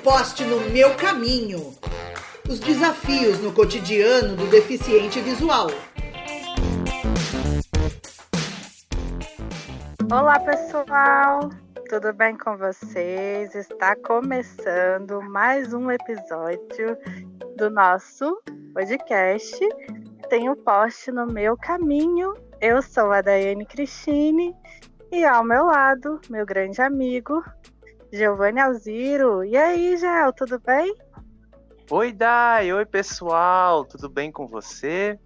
poste no meu caminho. Os desafios no cotidiano do deficiente visual. Olá, pessoal! Tudo bem com vocês? Está começando mais um episódio do nosso podcast. Tem um poste no meu caminho. Eu sou a Daiane Cristine e ao meu lado, meu grande amigo, Giovanni Alziro. E aí, Gel, tudo bem? Oi, Dai! Oi, pessoal! Tudo bem com você?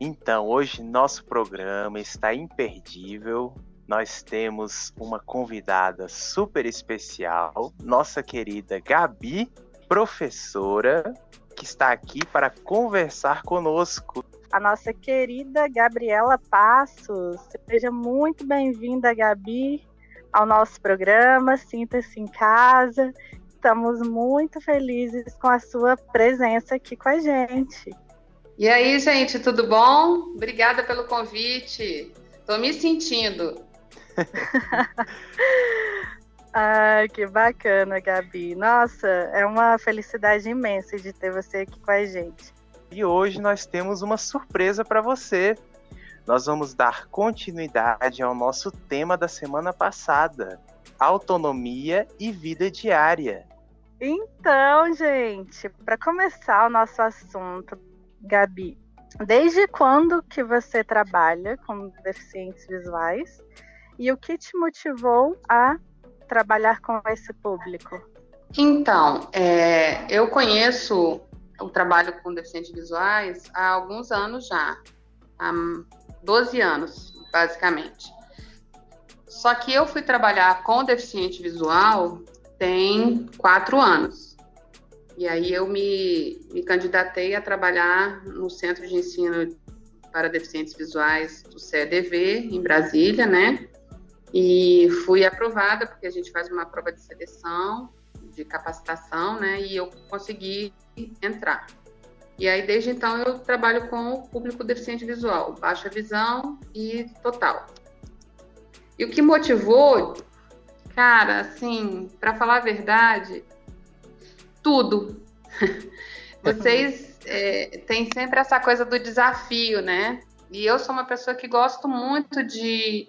Então, hoje nosso programa está imperdível. Nós temos uma convidada super especial, nossa querida Gabi, professora, que está aqui para conversar conosco a nossa querida Gabriela Passos. Seja muito bem-vinda, Gabi, ao nosso programa. Sinta-se em casa. Estamos muito felizes com a sua presença aqui com a gente. E aí, gente, tudo bom? Obrigada pelo convite. Estou me sentindo. Ai, que bacana, Gabi. Nossa, é uma felicidade imensa de ter você aqui com a gente. E hoje nós temos uma surpresa para você. Nós vamos dar continuidade ao nosso tema da semana passada: autonomia e vida diária. Então, gente, para começar o nosso assunto, Gabi, desde quando que você trabalha com deficientes visuais e o que te motivou a trabalhar com esse público? Então, é, eu conheço o trabalho com deficientes visuais há alguns anos já, há 12 anos, basicamente. Só que eu fui trabalhar com deficiente visual tem quatro anos. E aí eu me, me candidatei a trabalhar no Centro de Ensino para Deficientes Visuais do CEDV, em Brasília, né? E fui aprovada, porque a gente faz uma prova de seleção de capacitação, né? E eu consegui entrar. E aí, desde então, eu trabalho com o público deficiente visual, baixa visão e total. E o que motivou, cara, assim, para falar a verdade, tudo. Vocês é, têm sempre essa coisa do desafio, né? E eu sou uma pessoa que gosto muito de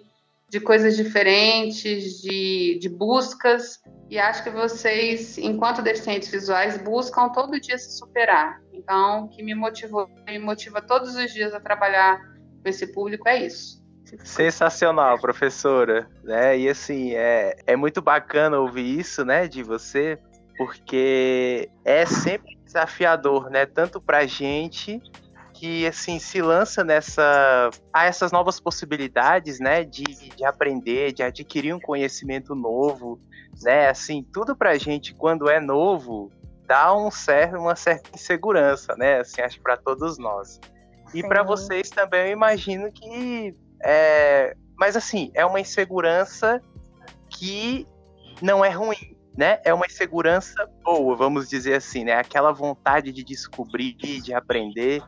de coisas diferentes, de, de buscas, e acho que vocês, enquanto deficientes visuais, buscam todo dia se superar. Então, o que me motivou, me motiva todos os dias a trabalhar com esse público é isso. Sensacional, professora. Né? E assim, é, é muito bacana ouvir isso, né, de você, porque é sempre desafiador, né, tanto pra gente que assim se lança nessa a essas novas possibilidades, né, de, de aprender, de adquirir um conhecimento novo, né, assim tudo para a gente quando é novo dá um certo, uma certa insegurança, né, assim acho para todos nós. E para vocês também eu imagino que é, mas assim é uma insegurança que não é ruim, né? É uma insegurança boa, vamos dizer assim, né? Aquela vontade de descobrir, de aprender.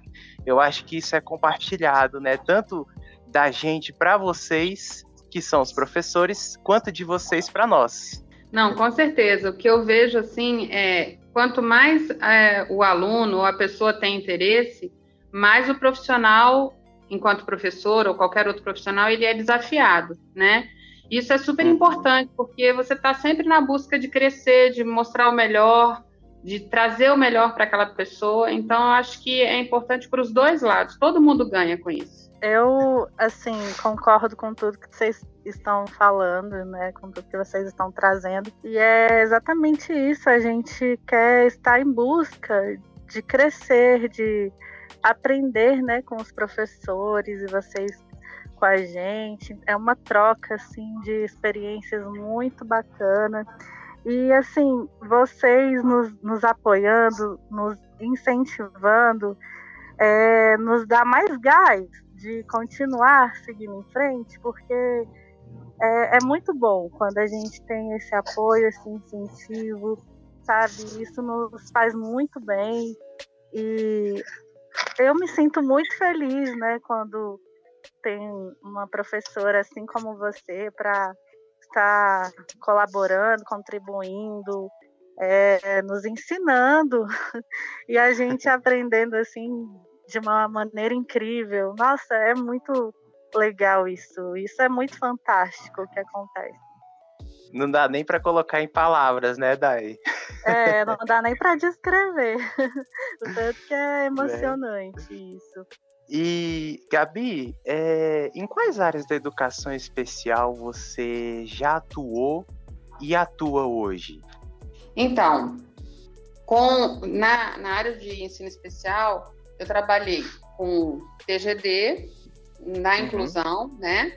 Eu acho que isso é compartilhado, né? Tanto da gente para vocês, que são os professores, quanto de vocês para nós. Não, com certeza. O que eu vejo assim é quanto mais é, o aluno ou a pessoa tem interesse, mais o profissional, enquanto professor ou qualquer outro profissional, ele é desafiado, né? Isso é super importante, porque você está sempre na busca de crescer, de mostrar o melhor, de trazer o melhor para aquela pessoa. Então, eu acho que é importante para os dois lados. Todo mundo ganha com isso. Eu, assim, concordo com tudo que vocês estão falando, né? Com tudo que vocês estão trazendo. E é exatamente isso. A gente quer estar em busca de crescer, de aprender, né, com os professores e vocês com a gente. É uma troca assim de experiências muito bacana. E assim, vocês nos, nos apoiando, nos incentivando, é, nos dá mais gás de continuar seguindo em frente, porque é, é, muito bom quando a gente tem esse apoio, esse incentivo, sabe? Isso nos faz muito bem. E eu me sinto muito feliz, né, quando tem uma professora assim como você para estar colaborando, contribuindo é, nos ensinando e a gente aprendendo assim de uma maneira incrível. Nossa, é muito legal isso. Isso é muito fantástico o que acontece. Não dá nem para colocar em palavras, né, Dai? É, não dá nem para descrever. o tanto que é emocionante é. isso. E, Gabi, é, em quais áreas da educação especial você já atuou e atua hoje? Então, com, na, na área de ensino especial, eu trabalhei com TGD, na uhum. inclusão, né?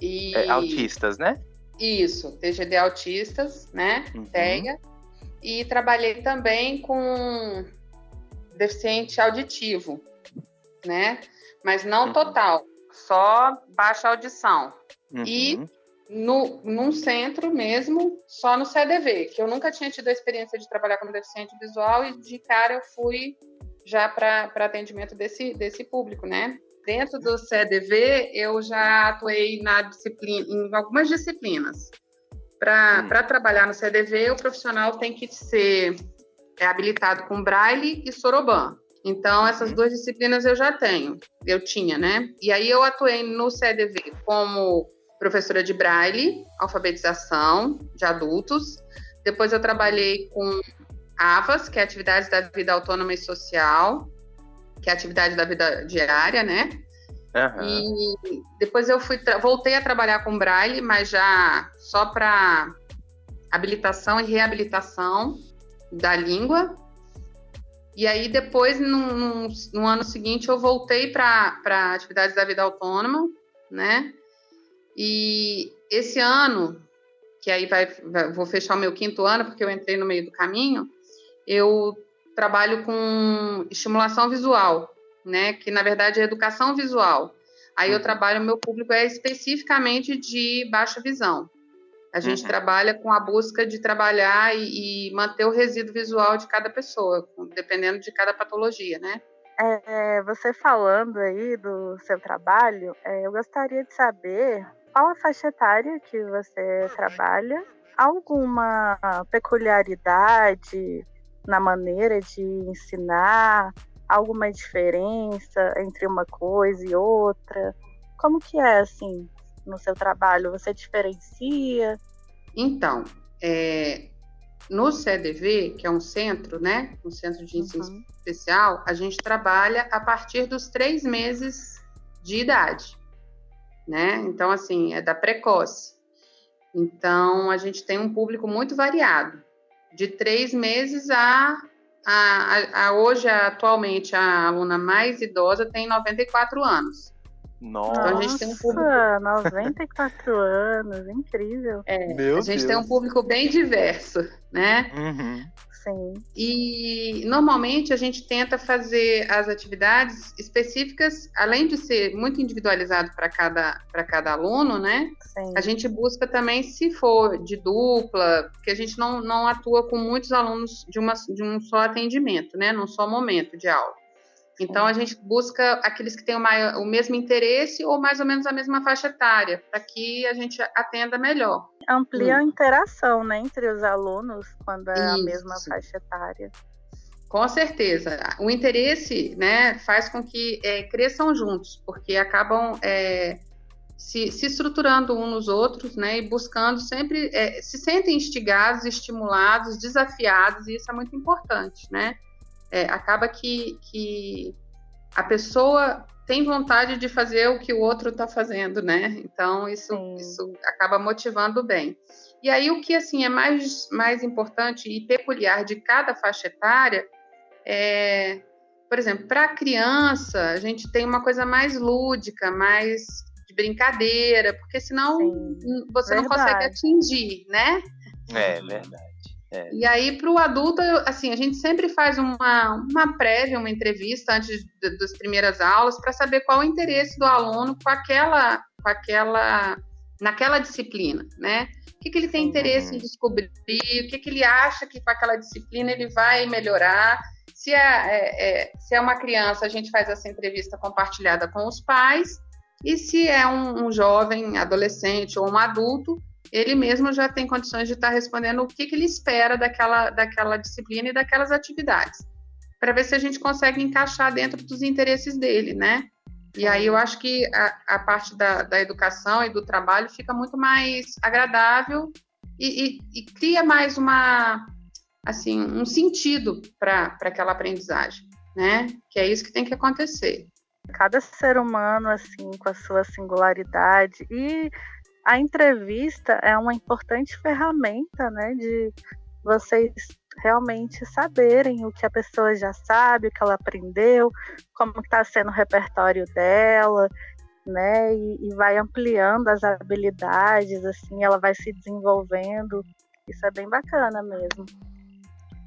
E... É, autistas, né? Isso, TGD autistas, né? Uhum. TEGA. E trabalhei também com deficiente auditivo, né? Mas não uhum. total, só baixa audição. Uhum. E no, num centro mesmo, só no CDV, que eu nunca tinha tido a experiência de trabalhar como deficiente visual e de cara eu fui já para atendimento desse, desse público, né? Dentro do CDV, eu já atuei na disciplina, em algumas disciplinas. Para hum. trabalhar no CDV, o profissional tem que ser é, habilitado com Braille e Soroban. Então, essas uhum. duas disciplinas eu já tenho, eu tinha, né? E aí eu atuei no CDV como professora de Braille, alfabetização de adultos. Depois eu trabalhei com AVAS, que é Atividades da Vida Autônoma e Social, que é atividade da vida diária, né? Uhum. E depois eu fui voltei a trabalhar com Braille, mas já só para habilitação e reabilitação da língua. E aí depois, no, no, no ano seguinte, eu voltei para atividades da vida autônoma, né? E esse ano, que aí vai, vai, vou fechar o meu quinto ano, porque eu entrei no meio do caminho, eu trabalho com estimulação visual, né? Que na verdade é educação visual. Aí eu uhum. trabalho, meu público é especificamente de baixa visão. A gente uhum. trabalha com a busca de trabalhar e, e, manter o resíduo visual de cada pessoa, dependendo de cada patologia, né? É, você falando aí do seu trabalho, é, eu gostaria de saber qual a faixa etária que você trabalha, alguma peculiaridade na maneira de ensinar? Alguma diferença entre uma coisa e outra? Como que é, assim, no seu trabalho? Você diferencia? Então, é, no CDV, que é um centro, né, um centro de ensino uhum. especial, a gente trabalha a partir dos três meses de idade, né? Então, assim, é da precoce. Então, a gente tem um público muito variado de três meses a, a, a, hoje, atualmente, a aluna mais idosa tem 94 anos. Nossa, então a gente tem um público... 94 anos, incrível. É, Meu a gente Deus. tem um público bem diverso, né? Uhum. Sim. E normalmente a gente tenta fazer as atividades específicas, além de ser muito individualizado para cada, cada aluno, né? Sim. A gente busca também, se for de dupla, porque a gente não, não atua com muitos alunos de, uma, de um só atendimento, né? Num só momento de aula. Então a gente busca aqueles que têm o, maior, o mesmo interesse ou mais ou menos a mesma faixa etária, para que a gente atenda melhor. Amplia hum. a interação né, entre os alunos quando é Isso. a mesma faixa etária. Com certeza. O interesse né, faz com que é, cresçam juntos, porque acabam é, se, se, estruturando uns nos outros né, e buscando sempre, é, se sentem instigados, estimulados, desafiados, e isso é muito importante. Né? É, acaba que, que a pessoa tem vontade de fazer o que o outro está fazendo, né? Então isso, isso acaba motivando bem. E aí o que assim é mais, mais importante e peculiar de cada faixa etária é, por exemplo, para a criança a gente tem uma coisa mais lúdica, mais de brincadeira, porque senão Sim, você verdade. não consegue atingir, né? É verdade. É. E aí, para o adulto, assim, a gente sempre faz uma, uma prévia, uma entrevista antes de, das primeiras aulas para saber qual o interesse do aluno com aquela, com aquela, naquela disciplina, né? O que, que ele tem interesse em descobrir, o que, que ele acha que com aquela disciplina ele vai melhorar. Se é, é, é, se é uma criança, a gente faz essa entrevista compartilhada com os pais, e se é um, um jovem, adolescente ou um adulto, ele mesmo já tem condições de estar respondendo o que, que ele espera daquela, daquela disciplina e daquelas atividades, para ver se a gente consegue encaixar dentro dos interesses dele, né? E aí eu acho que a, a parte da, da, educação e do trabalho fica muito mais agradável e, e, e cria mais uma assim um sentido para aquela aprendizagem, né? Que é isso que tem que acontecer. Cada ser humano assim com a sua singularidade e a entrevista é uma importante ferramenta, né, de vocês realmente saberem o que a pessoa já sabe, o que ela aprendeu, como está sendo o repertório dela, né? E, e, vai ampliando as habilidades, assim, ela vai se desenvolvendo. Isso é bem bacana mesmo.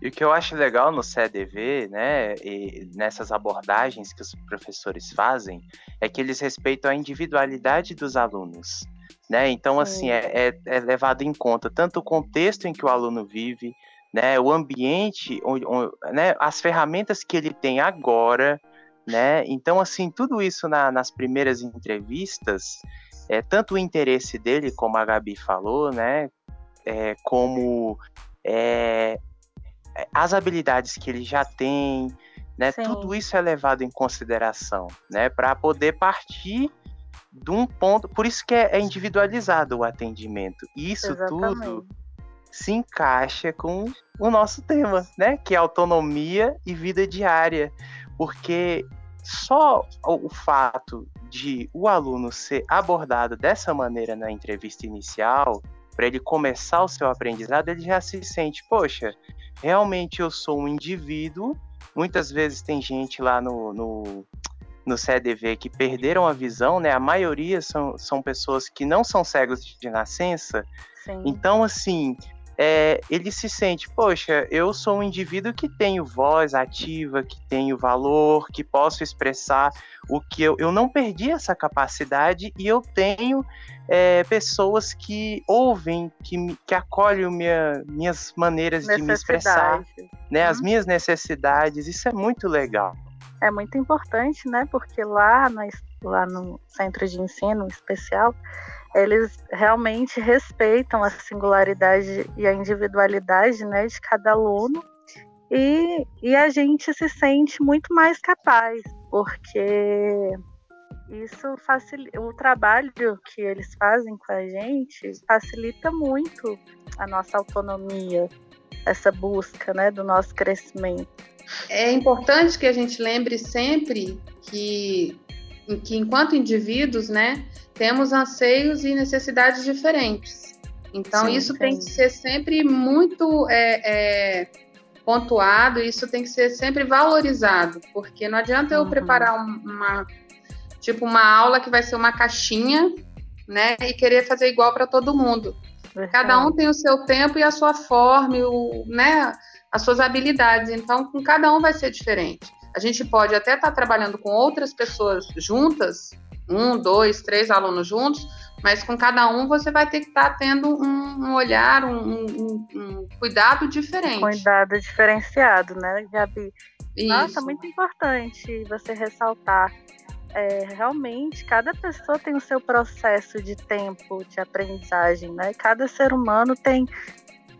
E o que eu acho legal no CEDV, né, e nessas abordagens que os professores fazem, é que eles respeitam a individualidade dos alunos. Né? Então, assim, é, é, é, levado em conta tanto o contexto em que o aluno vive, né, o ambiente, onde, onde, né, as ferramentas que ele tem agora, né? Então, assim, tudo isso na, nas primeiras entrevistas, é tanto o interesse dele, como a Gabi falou, né, é, como é, as habilidades que ele já tem, né? Sim. Tudo isso é levado em consideração, né? Para poder partir de um ponto. Por isso que é, é individualizado o atendimento. Isso Exatamente. tudo se encaixa com o nosso tema, né? Que é autonomia e vida diária. Porque só o fato de o aluno ser abordado dessa maneira na entrevista inicial, para ele começar o seu aprendizado, ele já se sente, poxa, realmente eu sou um indivíduo. Muitas vezes tem gente lá no, no, no CDV que perderam a visão, né? A maioria são, são pessoas que não são cegos de nascença. Sim. Então, assim, é, ele se sente, poxa, eu sou um indivíduo que tenho voz ativa, que tenho valor, que posso expressar o que eu, eu não perdi essa capacidade e eu tenho é, pessoas que ouvem, que, que acolhem minha, minhas maneiras de me expressar, né, as uhum. minhas necessidades. Isso é muito legal. É muito importante, né? Porque lá, na, lá no centro de ensino especial, eles realmente respeitam a singularidade e a individualidade né, de cada aluno e, e a gente se sente muito mais capaz, porque isso facilita o trabalho que eles fazem com a gente facilita muito a nossa autonomia, essa busca né, do nosso crescimento. É importante que a gente lembre sempre que, que enquanto indivíduos, né, temos anseios e necessidades diferentes. Então, sim, isso tem que ser sempre muito é, é, pontuado, isso tem que ser sempre valorizado, porque não adianta eu uhum. preparar uma, tipo, uma aula que vai ser uma caixinha, né, e querer fazer igual para todo mundo. Cada um tem o seu tempo e a sua forma, o, né, as suas habilidades. Então, com cada um vai ser diferente. A gente pode até estar tá trabalhando com outras pessoas juntas um, dois, três alunos juntos, mas com cada um você vai ter que estar tá tendo um, olhar, um, um, um, cuidado diferente. Cuidado diferenciado, né, Gabi? Isso. Nossa, muito importante você ressaltar. É, realmente, cada pessoa tem o seu processo de tempo de aprendizagem, né? Cada ser humano tem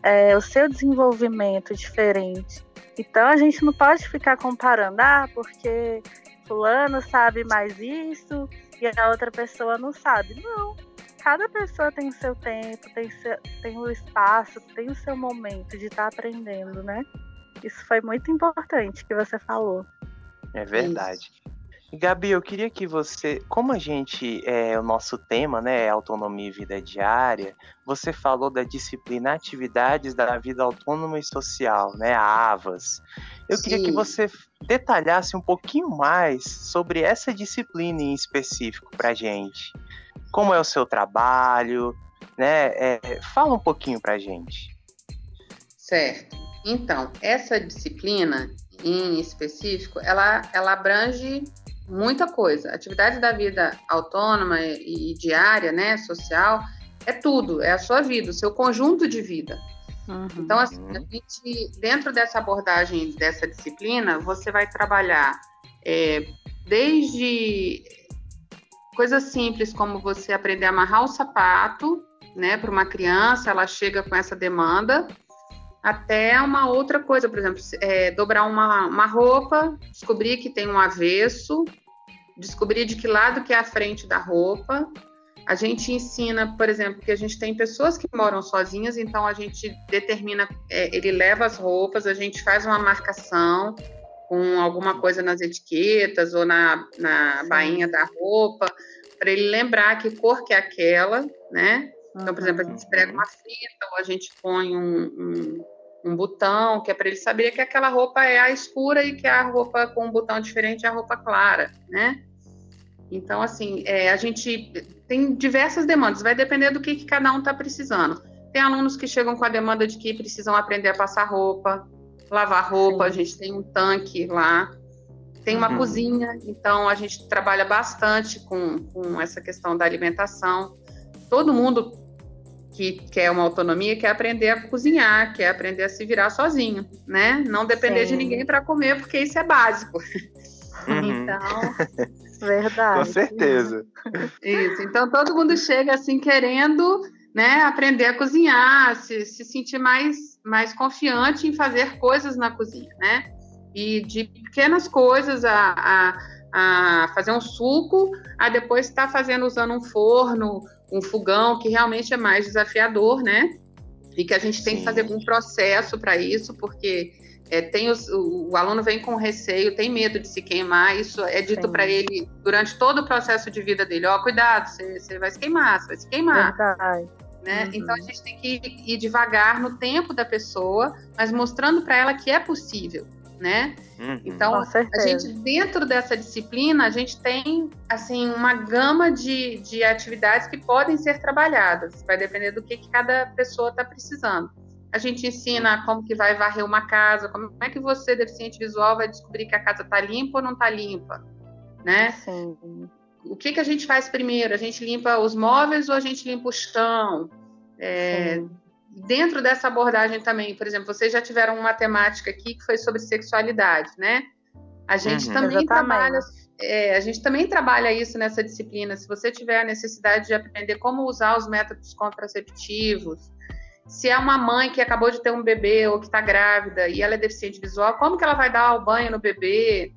é, o seu desenvolvimento diferente. Então, a gente não pode ficar comparando, ah, porque fulano sabe mais isso e a outra pessoa não sabe. Não. Cada pessoa tem o seu tempo, tem, seu, tem o espaço, tem o seu momento de estar tá aprendendo, né? Isso foi muito importante que você falou. É verdade. Gabi, eu queria que você, como a gente, é, o nosso tema, né, é autonomia e vida diária, você falou da disciplina Atividades da Vida Autônoma e Social, né, a AVAS. Eu Sim. queria que você detalhasse um pouquinho mais sobre essa disciplina em específico para gente. Como é o seu trabalho, né? É, fala um pouquinho para gente. Certo. Então, essa disciplina em específico, ela, ela abrange muita coisa. Atividade da vida autônoma e, e diária, né, social, é tudo, é a sua vida, o seu conjunto de vida. Uhum. Então, assim, a gente, dentro dessa abordagem dessa disciplina, você vai trabalhar é, desde coisas simples como você aprender a amarrar o sapato, né, para uma criança, ela chega com essa demanda, até uma outra coisa, por exemplo, é, dobrar uma, uma roupa, descobrir que tem um avesso, descobrir de que lado que é a frente da roupa. A gente ensina, por exemplo, que a gente tem pessoas que moram sozinhas, então a gente determina, é, ele leva as roupas, a gente faz uma marcação com alguma coisa nas etiquetas ou na, na bainha da roupa, para ele lembrar que cor que é aquela, né? Então, por exemplo, a gente prega uma fita ou a gente põe um, um, um botão, que é para ele saber que aquela roupa é a escura e que a roupa com um botão diferente é a roupa clara, né? Então, assim, é, a gente tem diversas demandas, vai depender do que, que cada um está precisando. Tem alunos que chegam com a demanda de que precisam aprender a passar roupa, lavar roupa, Sim. a gente tem um tanque lá, tem uma uhum. cozinha, então a gente trabalha bastante com, com essa questão da alimentação. Todo mundo que quer uma autonomia, quer aprender a cozinhar, quer aprender a se virar sozinho, né? Não depender Sim. de ninguém para comer, porque isso é básico. Uhum. Então, verdade. Com certeza. Isso. Então todo mundo chega assim querendo, né, aprender a cozinhar, se, se sentir mais mais confiante em fazer coisas na cozinha, né? E de pequenas coisas a, a, a fazer um suco, a depois estar tá fazendo usando um forno um fogão que realmente é mais desafiador, né? E que a gente tem Sim. que fazer um processo para isso, porque é, tem os, o, o, aluno vem com receio, tem medo de se queimar, isso é dito para ele durante todo o processo de vida dele, ó, cuidado, você, vai se queimar, você vai se queimar. Né? Uhum. Então a gente tem que ir devagar no tempo da pessoa, mas mostrando para ela que é possível né? Uhum. Então, a gente, dentro dessa disciplina, a gente tem, assim, uma gama de, de atividades que podem ser trabalhadas. Vai depender do que, que cada pessoa está precisando. A gente ensina como que vai varrer uma casa, como é que você, deficiente visual, vai descobrir que a casa está limpa ou não está limpa, né? Sim. O que, que a gente faz primeiro? A gente limpa os móveis ou a gente limpa o chão? É, dentro dessa abordagem também, por exemplo, vocês já tiveram uma temática aqui que foi sobre sexualidade, né? A gente uhum, também trabalha, é, a gente também trabalha isso nessa disciplina. Se você tiver a necessidade de aprender como usar os métodos contraceptivos, se é uma mãe que acabou de ter um bebê ou que está grávida e ela é deficiente visual, como que ela vai dar o banho no bebê?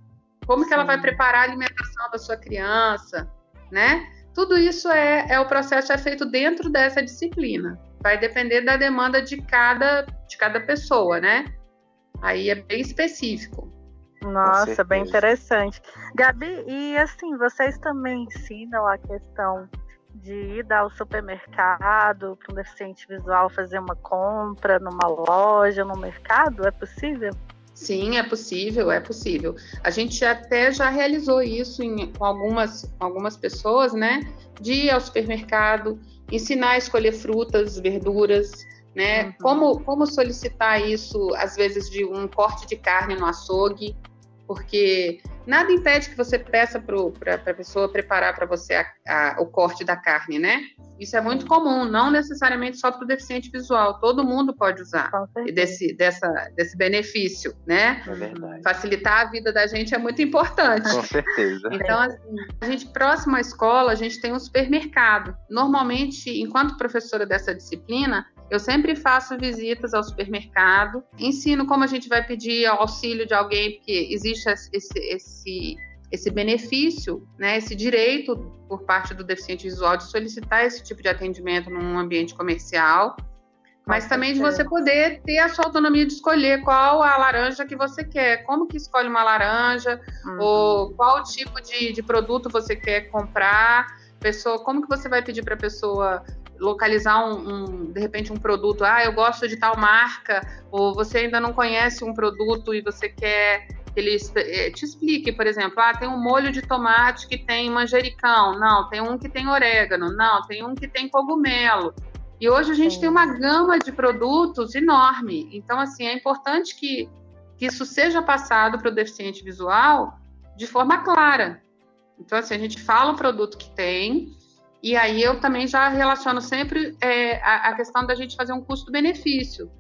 Como Sim. que ela vai preparar a alimentação da sua criança, né? Tudo isso é, é o processo é feito dentro dessa disciplina vai depender da demanda de cada, de cada pessoa, né? Aí é bem específico. Nossa, bem interessante. Gabi, e assim, vocês também ensinam a questão de ir ao supermercado para um deficiente visual fazer uma compra numa loja, no mercado? É possível? Sim, é possível, é possível. A gente até já realizou isso em, com algumas, algumas pessoas, né? De ir ao supermercado, ensinar a escolher frutas, verduras, né? Uhum. Como, como solicitar isso, às vezes, de um corte de carne no açougue, porque nada impede que você peça para a pessoa preparar para você a, a, o corte da carne, né? Isso é muito comum, não necessariamente só para o deficiente visual, todo mundo pode usar desse, dessa, desse benefício, né? É verdade. Facilitar a vida da gente é muito importante. Com certeza. Então, assim, a gente, próximo à escola, a gente tem um supermercado. Normalmente, enquanto professora dessa disciplina, eu sempre faço visitas ao supermercado, ensino como a gente vai pedir auxílio de alguém, porque existe esse, esse, esse benefício, né, esse direito por parte do deficiente visual de solicitar esse tipo de atendimento num ambiente comercial, mas também de você poder ter a sua autonomia de escolher qual a laranja que você quer, como que escolhe uma laranja, uhum. ou qual tipo de, de produto você quer comprar, pessoa, como que você vai pedir para a pessoa localizar um, um, de repente um produto, ah, eu gosto de tal marca, ou você ainda não conhece um produto e você quer que ele eh, te explique, por exemplo, ah, tem um molho de tomate que tem manjericão, não, tem um que tem orégano, não, tem um que tem cogumelo. E hoje a gente Sim. tem uma gama de produtos enorme. Então, assim, é importante que, que isso seja passado para o deficiente visual de forma clara. Então, assim, a gente fala o produto que tem, e aí eu também já relaciono sempre é, a, a, questão da gente fazer um custo-benefício.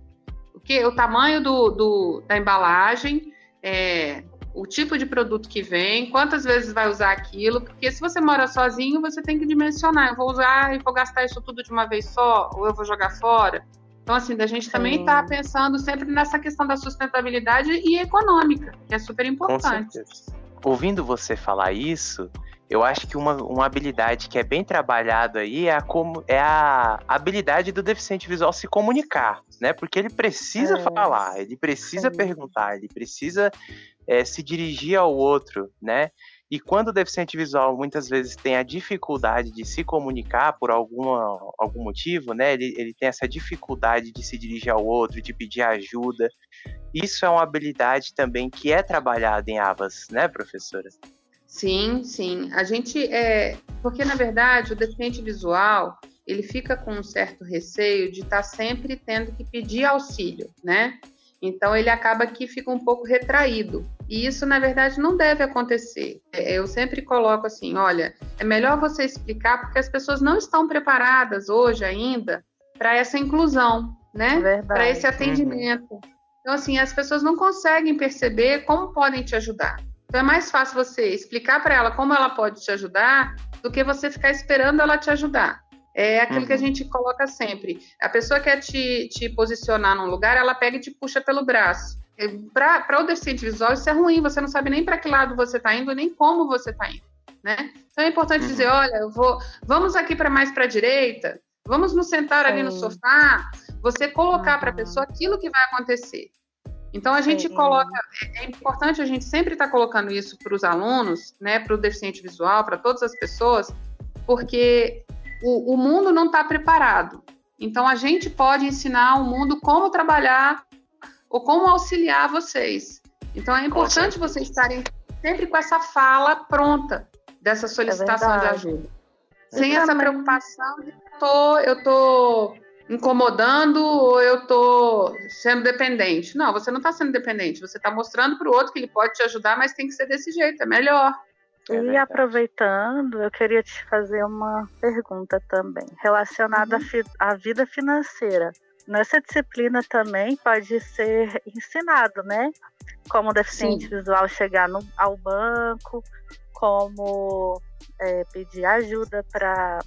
Porque o tamanho do, do, da embalagem, é, o tipo de produto que vem, quantas vezes vai usar aquilo, porque se você mora sozinho, você tem que dimensionar, eu vou usar e vou gastar isso tudo de uma vez só, ou eu vou jogar fora. Então, assim, a gente também está pensando sempre nessa questão da sustentabilidade e econômica, que é super importante. Ouvindo você falar isso, eu acho que uma, uma habilidade que é bem trabalhada aí é a, como, é a habilidade do deficiente visual se comunicar, né? Porque ele precisa é. falar, ele precisa é. perguntar, ele precisa é, se dirigir ao outro, né? E quando o deficiente visual muitas vezes tem a dificuldade de se comunicar por alguma, algum motivo, né? Ele, ele tem essa dificuldade de se dirigir ao outro, de pedir ajuda. Isso é uma habilidade também que é trabalhada em ABAS, né, professora? Sim, sim. A gente é. Porque, na verdade, o deficiente visual ele fica com um certo receio de estar tá sempre tendo que pedir auxílio, né? Então ele acaba que fica um pouco retraído. E isso, na verdade, não deve acontecer. É, eu sempre coloco assim: olha, é melhor você explicar porque as pessoas não estão preparadas hoje ainda para essa inclusão, né? Para esse atendimento. Uhum. Então, assim, as pessoas não conseguem perceber como podem te ajudar. Então é mais fácil você explicar para ela como ela pode te ajudar do que você ficar esperando ela te ajudar. É aquilo uhum. que a uhum. gente coloca sempre. A pessoa quer te, te posicionar num lugar, ela pega e te puxa pelo braço. Para o deficiente visual, isso é ruim, você não sabe nem para que lado você está indo, nem como você está indo. Né? Então é importante uhum. dizer: olha, eu vou, vamos aqui para mais para a direita, vamos nos sentar Sim. ali no sofá, você colocar uhum. para a pessoa aquilo que vai acontecer. Então a gente Sim. coloca, é, é importante a gente sempre estar tá colocando isso para os alunos, né, para o deficiente visual, para todas as pessoas, porque o, o mundo não está preparado. Então a gente pode ensinar o mundo como trabalhar ou como auxiliar vocês. Então é importante vocês estarem sempre com essa fala pronta dessa solicitação é de ajuda. Sem essa preocupação de tô, eu tô incomodando ou eu estou sendo dependente. Não, você não está sendo dependente, você está mostrando para o outro que ele pode te ajudar, mas tem que ser desse jeito, é melhor. É e aproveitando, eu queria te fazer uma pergunta também, relacionada uhum. à vida financeira. Nessa disciplina também pode ser ensinado, né? Como o deficiente Sim. visual chegar no, ao banco, como é, pedir ajuda para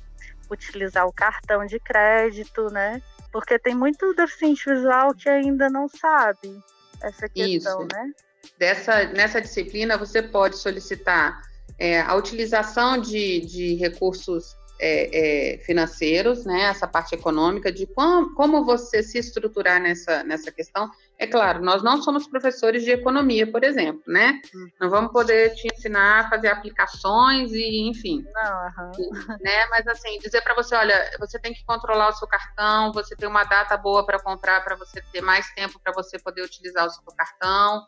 utilizar o cartão de crédito, né? Porque tem muito deficiente visual que ainda não sabe essa questão, Isso. né? Dessa, nessa disciplina, você pode solicitar é, a utilização de, de recursos é, é, financeiros, né, essa parte econômica, de como, como você se estruturar nessa, nessa questão. É claro, nós não somos professores de economia, por exemplo, né? Uhum. Não vamos poder te ensinar a fazer aplicações e, enfim. Não, uhum. né? Mas assim, dizer para você, olha, você tem que controlar o seu cartão, você tem uma data boa para comprar, para você ter mais tempo para você poder utilizar o seu cartão,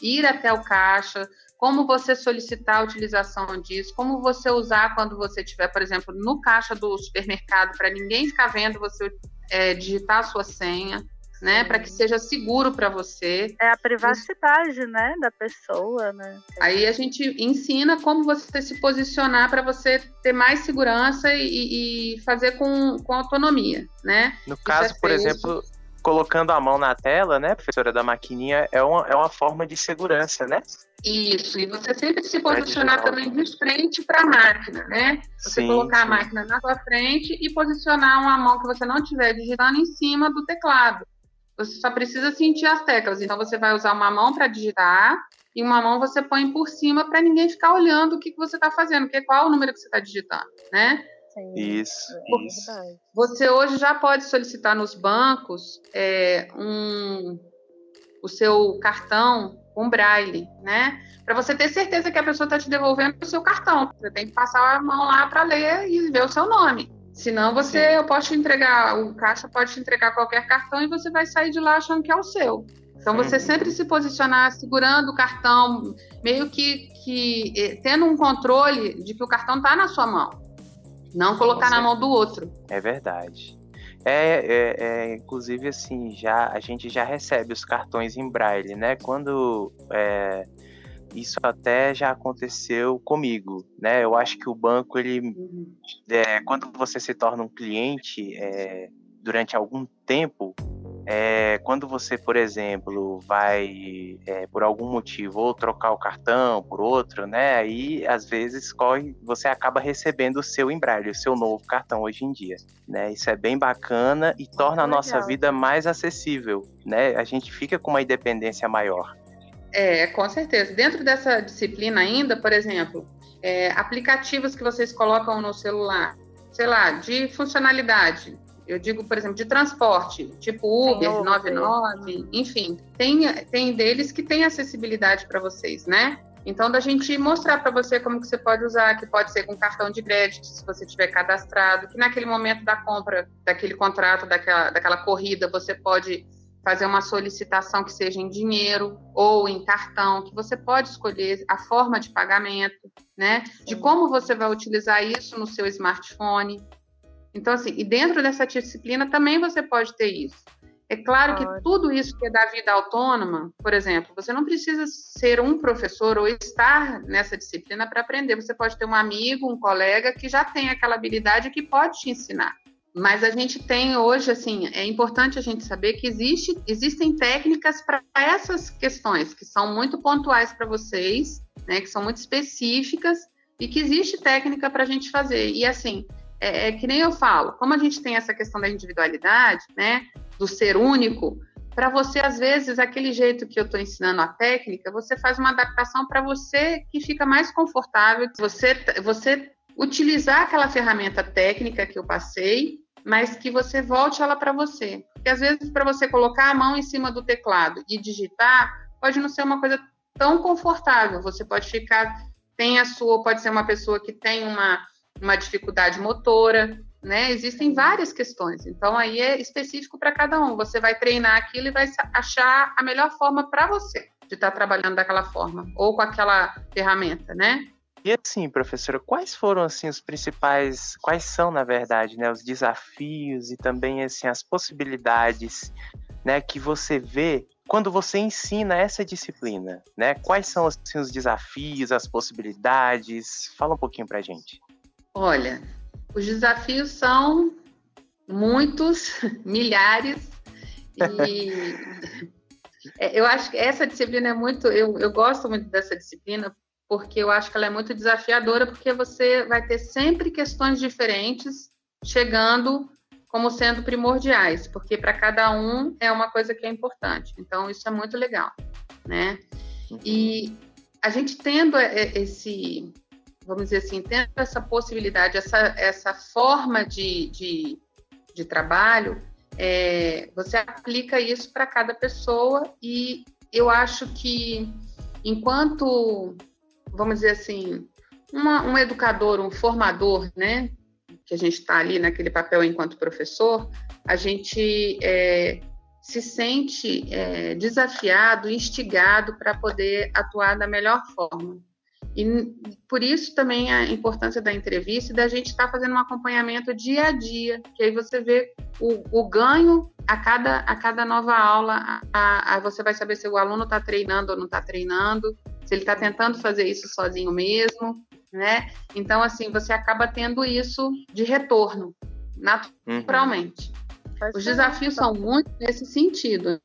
ir até o caixa, como você solicitar a utilização disso, como você usar quando você estiver, por exemplo, no caixa do supermercado, para ninguém ficar vendo você é, digitar a sua senha, né, para que seja seguro para você. É a privacidade, né, da pessoa, né. Aí a gente ensina como você se posicionar para você ter mais segurança e, e, fazer com, com autonomia, né. No Isso caso, é por exemplo, colocando a mão na tela, né, professora da maquininha, é uma, é uma forma de segurança, né? Isso, e você sempre se posicionar também de frente para a máquina, né? Você sim, colocar sim. a máquina na sua frente e posicionar uma mão que você não estiver digitando em cima do teclado. Você só precisa sentir as teclas. Então você vai usar uma mão para digitar e uma mão você põe por cima para ninguém ficar olhando o que, que você está fazendo, que qual é o número que você está digitando, né? Sim, isso, é isso. Você hoje já pode solicitar nos bancos é, um, o seu cartão com braille, né? Para você ter certeza que a pessoa está te devolvendo o seu cartão. Você tem que passar a mão lá para ler e ver o seu nome. Senão você, Sim. eu posso te entregar, o caixa pode te entregar qualquer cartão e você vai sair de lá achando que é o seu. Então você uhum. sempre se posicionar segurando o cartão, meio que, que eh, tendo um controle de que o cartão está na sua mão, não colocar na mão do outro. É verdade. É, é, é, inclusive assim, já a gente já recebe os cartões em braille, né? Quando é, isso até já aconteceu comigo, né? Eu acho que o banco ele, uhum. é, quando você se torna um cliente é, durante algum tempo, é, quando você, por exemplo, vai é, por algum motivo ou trocar o cartão por outro, né? Aí às vezes corre, você acaba recebendo o seu embrague, o seu novo cartão hoje em dia, né? Isso é bem bacana e torna a nossa vida mais acessível, né? A gente fica com uma independência maior. É, com certeza. Dentro dessa disciplina ainda, por exemplo, é, aplicativos que vocês colocam no celular, sei lá, de funcionalidade. Eu digo, por exemplo, de transporte, tipo Uber, Uber 99, enfim. Tem, tem deles que tem acessibilidade para vocês, né? Então, da gente mostrar para você como que você pode usar, que pode ser com cartão de crédito, se você tiver cadastrado, que naquele momento da compra, daquele contrato, daquela, daquela corrida, você pode fazer uma solicitação que seja em dinheiro ou em cartão, que você pode escolher a forma de pagamento, né? De como você vai utilizar isso no seu smartphone. Então, assim, e dentro dessa disciplina também você pode ter isso. É claro que tudo isso que é da vida autônoma, por exemplo, você não precisa ser um professor ou estar nessa disciplina para aprender. Você pode ter um amigo, um colega que já tem aquela habilidade que pode te ensinar. Mas a gente tem hoje, assim, é importante a gente saber que existe, existem técnicas para essas questões que são muito pontuais para vocês, né, que são muito específicas e que existe técnica para a gente fazer. E assim, é, é, que nem eu falo, como a gente tem essa questão da individualidade, né, do ser único, para você, às vezes, aquele jeito que eu estou ensinando a técnica, você faz uma adaptação para você que fica mais confortável, você, você utilizar aquela ferramenta técnica que eu passei mas que você volte ela para você. Porque às vezes, para você colocar a mão em cima do teclado e digitar, pode não ser uma coisa tão confortável. Você pode ficar, tem a sua, pode ser uma pessoa que tem uma, uma dificuldade motora, né? Existem várias questões. Então, aí é específico para cada um. Você vai treinar aquilo e vai achar a melhor forma para você de estar tá trabalhando daquela forma ou com aquela ferramenta, né? E assim, professora, quais foram assim os principais, quais são na verdade, né, os desafios e também assim as possibilidades, né, que você vê quando você ensina essa disciplina, né? Quais são assim, os desafios, as possibilidades? Fala um pouquinho pra gente. Olha, os desafios são muitos, milhares e é, eu acho que essa disciplina é muito, eu, eu gosto muito dessa disciplina porque eu acho que ela é muito desafiadora, porque você vai ter sempre questões diferentes chegando como sendo primordiais, porque para cada um é uma coisa que é importante. Então, isso é muito legal, né? E a gente tendo esse, vamos dizer assim, tendo essa possibilidade, essa, essa forma de, de, de trabalho, é, você aplica isso para cada pessoa e eu acho que enquanto vamos dizer assim, uma, um educador, um formador, né? Que a gente está ali naquele papel enquanto professor, a gente é, se sente é, desafiado, instigado para poder atuar da melhor forma. E por isso também a importância da entrevista e da gente estar tá fazendo um acompanhamento dia a dia, que aí você vê o, o ganho a cada, a cada nova aula, a, a, você vai saber se o aluno está treinando ou não está treinando, se ele está tentando fazer isso sozinho mesmo, né? Então, assim, você acaba tendo isso de retorno, naturalmente. Uhum. Os desafios são muito nesse sentido,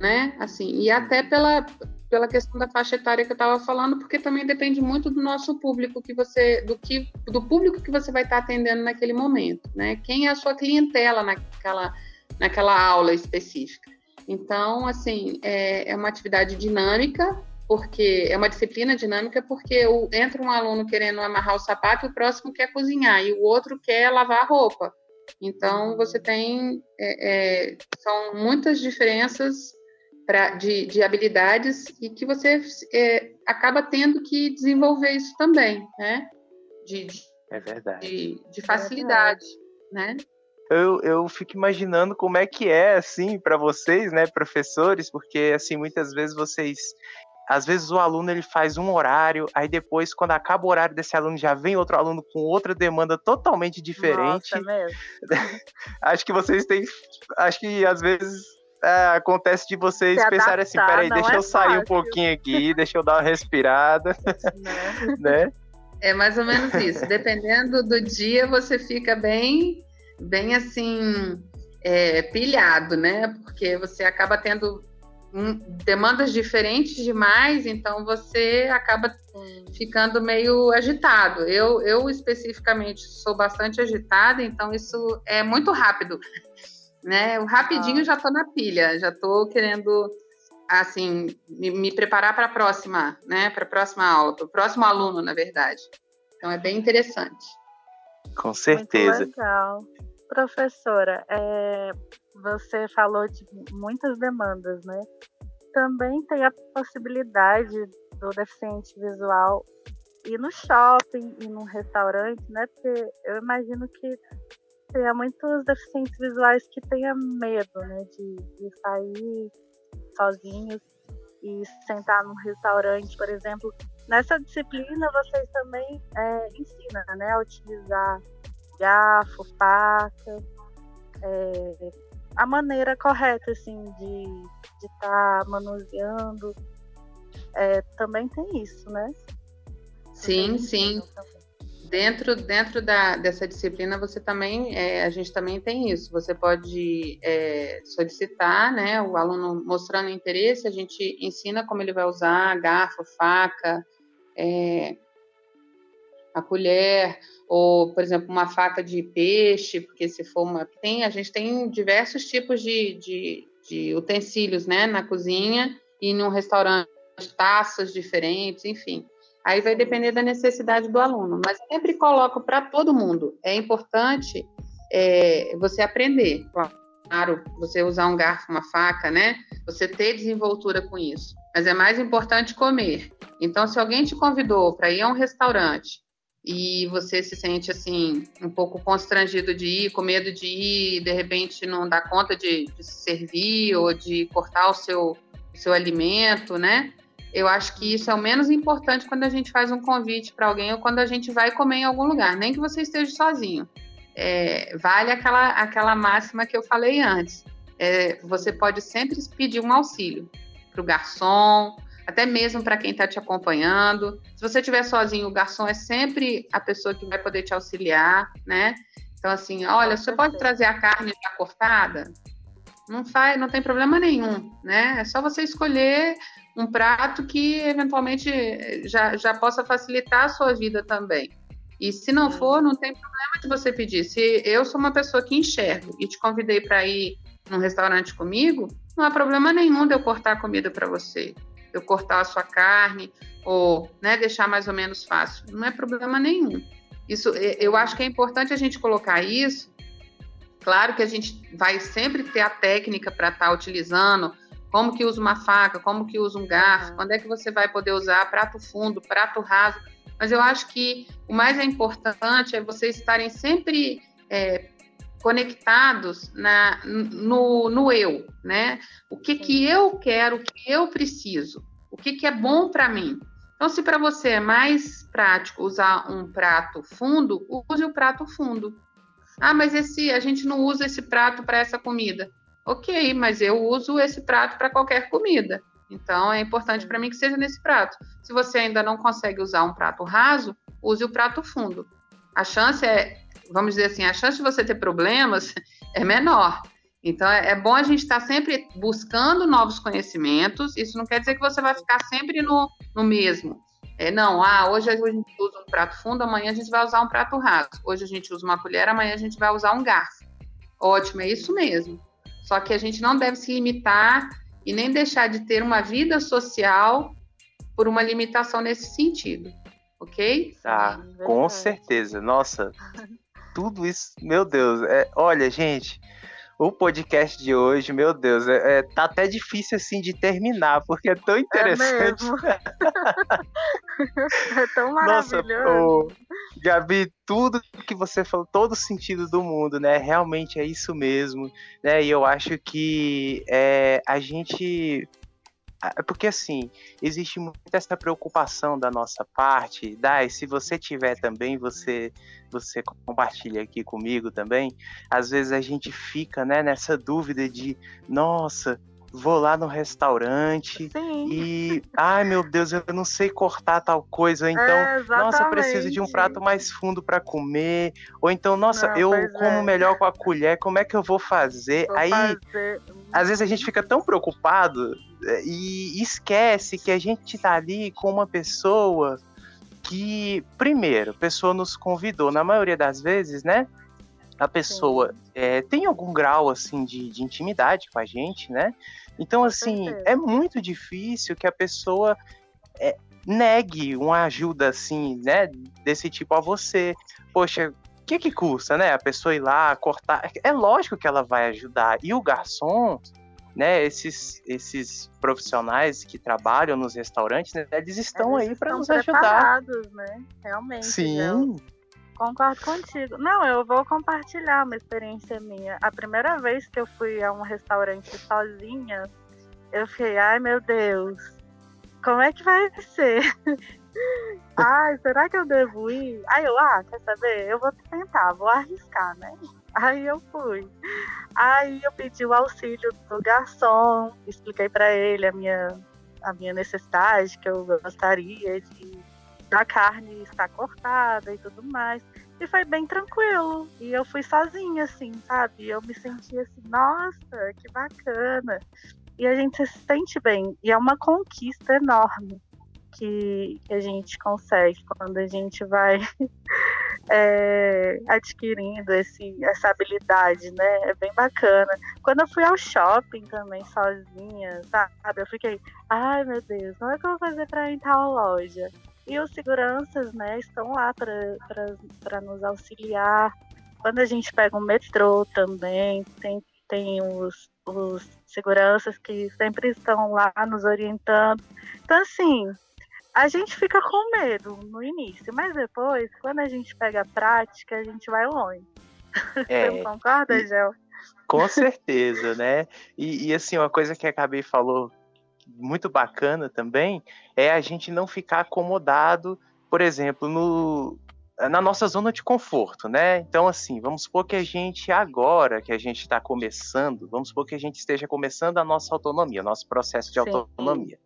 né? Assim, e até pela, pela questão da faixa etária que eu estava falando, porque também depende muito do nosso público que você, do que, do público que você vai estar tá atendendo naquele momento, né? Quem é a sua clientela naquela, naquela aula específica. Então, assim, é, é uma atividade dinâmica, porque é uma disciplina dinâmica, porque o, entra um aluno querendo amarrar o sapato e o próximo quer cozinhar e o outro quer lavar a roupa. Então você tem é, é, são muitas diferenças pra, de, de, habilidades e que você é, acaba tendo que desenvolver isso também, né? De, de é verdade. De, de facilidade, é né? eu, eu fico imaginando como é que é assim para vocês, né, professores, porque assim muitas vezes vocês às vezes o aluno ele faz um horário, aí depois, quando acaba o horário desse aluno, já vem outro aluno com outra demanda totalmente diferente. Nossa, mesmo. acho que vocês têm. Acho que às vezes é, acontece de vocês Se pensarem assim, adaptar, assim, peraí, deixa é eu sair fácil. um pouquinho aqui, deixa eu dar uma respirada. Né? né? É mais ou menos isso. Dependendo do dia, você fica bem, bem assim é, pilhado, né? Porque você acaba tendo demandas diferentes demais, então você acaba ficando meio agitado. Eu, eu especificamente sou bastante agitada, então isso é muito rápido, né? O rapidinho ah. já tô na pilha, já tô querendo assim me, me preparar para a próxima, né? Para a próxima aula, para o próximo aluno, na verdade. Então é bem interessante. Com certeza. Muito legal. Professora, é, você falou de muitas demandas, né? Também tem a possibilidade do deficiente visual ir no shopping, ir num restaurante, né? Porque eu imagino que tenha muitos deficientes visuais que tenham medo, né? De, de sair sozinhos e sentar num restaurante, por exemplo. Nessa disciplina, vocês também é, ensinam, né? A utilizar garfo, faca, é, a maneira correta, assim, de estar tá manuseando. É, também tem isso, né? Sim, sim. Dentro, dentro da, dessa disciplina, você também, é, a gente também tem isso. Você pode é, solicitar, né? O aluno mostrando interesse, a gente ensina como ele vai usar garfo, faca, é, a colher, ou, por exemplo, uma faca de peixe, porque se for uma. Tem, a gente tem diversos tipos de, de, de utensílios né, na cozinha e num restaurante, taças diferentes, enfim. Aí vai depender da necessidade do aluno, mas sempre coloco para todo mundo. É importante é, você aprender. Claro, você usar um garfo, uma faca, né? Você ter desenvoltura com isso. Mas é mais importante comer. Então, se alguém te convidou para ir a um restaurante e você se sente assim um pouco constrangido de ir, com medo de ir, de repente não dá conta de, de se servir ou de cortar o seu, seu alimento, né? Eu acho que isso é o menos importante quando a gente faz um convite para alguém ou quando a gente vai comer em algum lugar, nem que você esteja sozinho. É, vale aquela, aquela máxima que eu falei antes. É, você pode sempre pedir um auxílio para o garçom, até mesmo para quem está te acompanhando. Se você estiver sozinho, o garçom é sempre a pessoa que vai poder te auxiliar, né? Então, assim, olha, você pode trazer a carne já cortada? Não faz, não tem problema nenhum, né? É só você escolher um prato que eventualmente já, já possa facilitar a sua vida também. E se não for, não tem problema de você pedir. Se eu sou uma pessoa que enxergo e te convidei para ir num restaurante comigo, não há problema nenhum de eu cortar a comida para você eu cortar a sua carne ou né, deixar mais ou menos fácil. Não é problema nenhum. Isso, eu acho que é importante a gente colocar isso. Claro que a gente vai sempre ter a técnica para estar tá utilizando, como que usa uma faca, como que usa um garfo, quando é que você vai poder usar prato fundo, prato raso. Mas eu acho que o mais importante é vocês estarem sempre é, conectados na, no, no eu, né? O que, que eu quero, o que eu preciso, o que, que é bom para mim. Então, se para você é mais prático usar um prato fundo, use o prato fundo. Ah, mas esse a gente não usa esse prato para essa comida. Ok, mas eu uso esse prato para qualquer comida. Então, é importante para mim que seja nesse prato. Se você ainda não consegue usar um prato raso, use o prato fundo. A chance é vamos dizer assim, a chance de você ter problemas é menor. Então, é, é bom a gente estar tá sempre buscando novos conhecimentos. Isso não quer dizer que você vai ficar sempre no, no mesmo. É, não, ah, hoje a gente usa um prato fundo, amanhã a gente vai usar um prato raso. Hoje a gente usa uma colher, amanhã a gente vai usar um garfo. Ótimo, é isso mesmo. Só que a gente não deve se limitar e nem deixar de ter uma vida social por uma limitação nesse sentido, ok? Tá, com certeza. Nossa, tudo isso, meu Deus. É, olha, gente, o podcast de hoje, meu Deus, é, é, tá até difícil assim de terminar, porque é tão é interessante. É, é tão maravilhoso. Nossa, Gabi, tudo que você falou, todo o sentido do mundo, né? Realmente é isso mesmo, né? E eu acho que é, a gente porque assim, existe muita essa preocupação da nossa parte, Dai, se você tiver também, você você compartilha aqui comigo também. Às vezes a gente fica, né, nessa dúvida de, nossa, vou lá no restaurante, Sim. E, ai meu Deus, eu não sei cortar tal coisa. Então, É, nossa, eu preciso de um prato mais fundo para comer. Ou então, nossa, Não, eu como é. melhor com a colher, como é que eu vou fazer? Vou Aí, fazer- às vezes a gente fica tão preocupado eh, e esquece que a gente tá ali com uma pessoa que, primeiro, a pessoa nos convidou, na maioria das vezes, né? A pessoa eh, tem algum grau assim de, de intimidade com a gente, né? Então, assim, é muito difícil que a pessoa eh, negue uma ajuda assim, né? Desse tipo a você. Poxa, o que que custa, né? A pessoa ir lá cortar. É lógico que ela vai ajudar. E o garçom, né? Esses, esses profissionais que trabalham nos restaurantes, né, eles estão Eles aí para nos ajudar. preparados, né? Realmente. Sim, Concordo contigo. Não, eu vou compartilhar uma experiência minha. A primeira vez que eu fui a um restaurante sozinha, eu fiquei, ai meu Deus, como é que vai ser? ai, será que eu devo ir? Aí eu, ah, quer saber? Eu vou tentar, vou arriscar, né? Aí eu fui. Aí eu pedi o auxílio do garçom, expliquei pra ele a minha, a minha necessidade, que eu gostaria de da carne estar cortada e tudo mais. E foi bem tranquilo. E eu fui sozinha, assim, sabe? Eu me senti assim, nossa, que bacana. E a gente se sente bem. E é uma conquista enorme que, que a gente consegue quando a gente vai é, adquirindo esse, essa habilidade, né? É bem bacana. Quando eu fui ao shopping também sozinha, sabe? Eu fiquei, ai meu Deus, como é que eu vou fazer pra em tal loja? E os seguranças, né, estão lá para nos auxiliar. Quando a gente pega um metrô também, tem, tem os, os seguranças que sempre estão lá nos orientando. Então, assim, a gente fica com medo no início, mas depois, quando a gente pega a prática, a gente vai longe. é. Você concorda, e- Gel? Com certeza, né? E, e, assim, uma coisa que a Gabi falou muito bacana também é a gente não ficar acomodado, por exemplo, no, na nossa zona de conforto, né? Então, assim, vamos supor que a gente, agora que a gente está começando, vamos supor que a gente esteja começando a nossa autonomia, nosso processo de Sim. autonomia.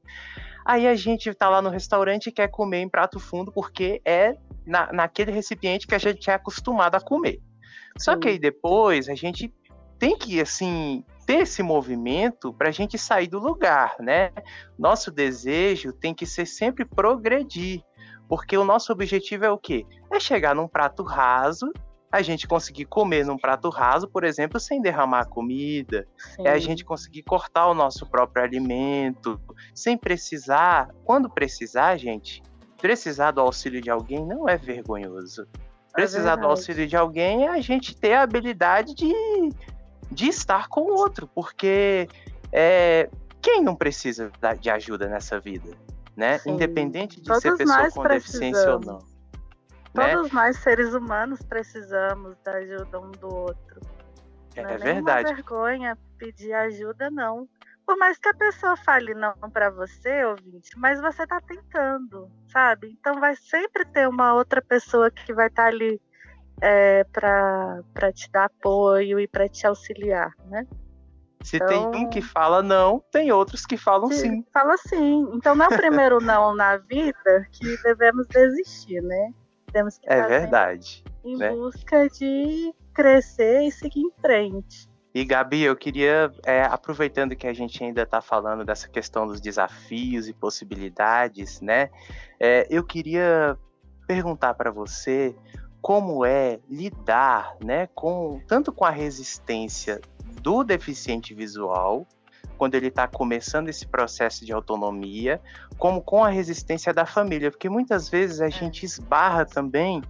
Aí a gente tá lá no restaurante e quer comer em prato fundo porque é na, naquele recipiente que a gente é acostumado a comer. Só Sim. que aí depois a gente tem que, assim, ter esse movimento para a gente sair do lugar, né? Nosso desejo tem que ser sempre progredir, porque o nosso objetivo é o quê? É chegar num prato raso, a gente conseguir comer num prato raso, por exemplo, sem derramar comida, é a Sim. gente conseguir cortar o nosso próprio alimento, sem precisar, quando precisar, gente, precisar do auxílio de alguém não é vergonhoso. Precisar do verdade. auxílio de alguém é a gente ter a habilidade de, de estar com o outro, porque é, quem não precisa de ajuda nessa vida, né? Sim. Independente de Todos ser pessoa com deficiência ou não. Né? Todos nós, seres humanos, precisamos da ajuda um do outro. É, Não é é verdade. vergonha pedir ajuda, não. Por mais que a pessoa fale não pra você, ouvinte, mas você tá tentando, sabe? Então vai sempre ter uma outra pessoa que vai estar ali é, pra te dar apoio e pra te auxiliar, né? Se tem um Então- que fala não, tem outros que falam Que sim. Fala sim. Então não é o primeiro não na vida que devemos desistir, né? Temos que É verdade. em né? busca de crescer e seguir em frente. E Gabi, eu queria, é, aproveitando que a gente ainda está falando dessa questão dos desafios e possibilidades, né? é, eu queria perguntar para você como é lidar, né, com tanto com a resistência do deficiente visual quando ele está começando esse processo de autonomia, como com a resistência da família, porque muitas vezes a gente esbarra também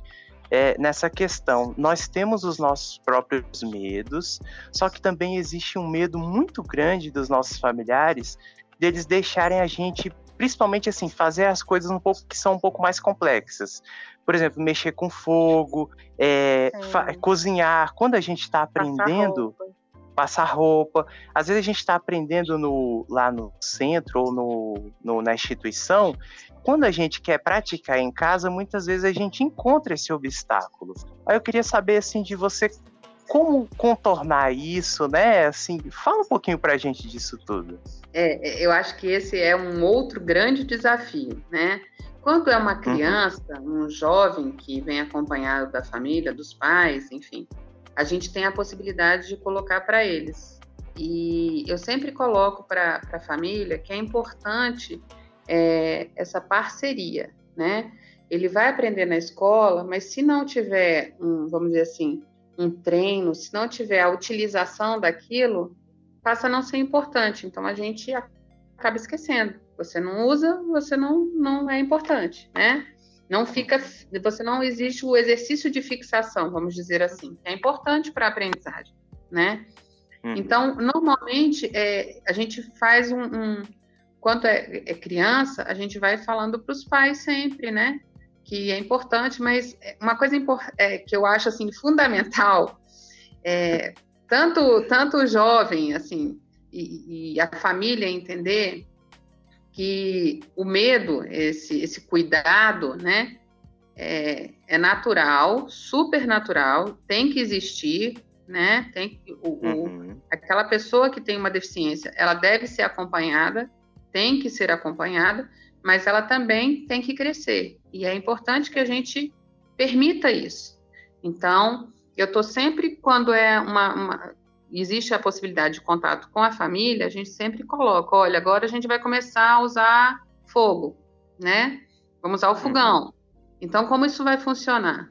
é, nessa questão. Nós temos os nossos próprios medos, só que também existe um medo muito grande dos nossos familiares deles deixarem a gente, principalmente assim, fazer as coisas um pouco que são um pouco mais complexas. Por exemplo, mexer com fogo, é, cozinhar. Quando a gente está Passar aprendendo, roupa. passar roupa. Às vezes a gente está aprendendo no, lá no centro ou no, no- na instituição. Quando a gente quer praticar em casa, muitas vezes a gente encontra esse obstáculo. Aí eu queria saber assim de você como contornar isso, né? Assim, fala um pouquinho para a gente disso tudo. É, é, eu acho que esse é um outro grande desafio, né? Quando é uma uhum. criança, uhum. um jovem que vem acompanhado da família, dos pais, enfim, a gente tem a possibilidade de colocar para eles. E eu sempre coloco para a família que é importante é, essa parceria, né? Ele vai aprender na escola, mas se não tiver, um, vamos dizer assim, um treino, se não tiver a utilização daquilo, passa a não ser importante. Então a gente acaba esquecendo. Você não usa, você não, não é importante, né? Não fica, você não existe o exercício de fixação, vamos dizer assim, é importante para a aprendizagem, né? Uhum. Então, normalmente, é, a gente faz um, um quando é, é, criança, a gente vai falando para os pais sempre, né? Que é importante, mas uma coisa é, que eu acho assim fundamental é tanto tanto o jovem assim e, e a família entender que o medo, esse, esse cuidado, né, é, é natural, super natural, tem que existir, né? Tem o, uhum. o, aquela pessoa que tem uma deficiência, ela deve ser acompanhada, tem que ser acompanhada, mas ela também tem que crescer. E é importante que a gente permita isso. Então, eu estou sempre, quando é uma, uma existe a possibilidade de contato com a família, a gente sempre coloca, olha, agora a gente vai começar a usar fogo, né? Vamos usar o uhum. fogão. Então, como isso vai funcionar?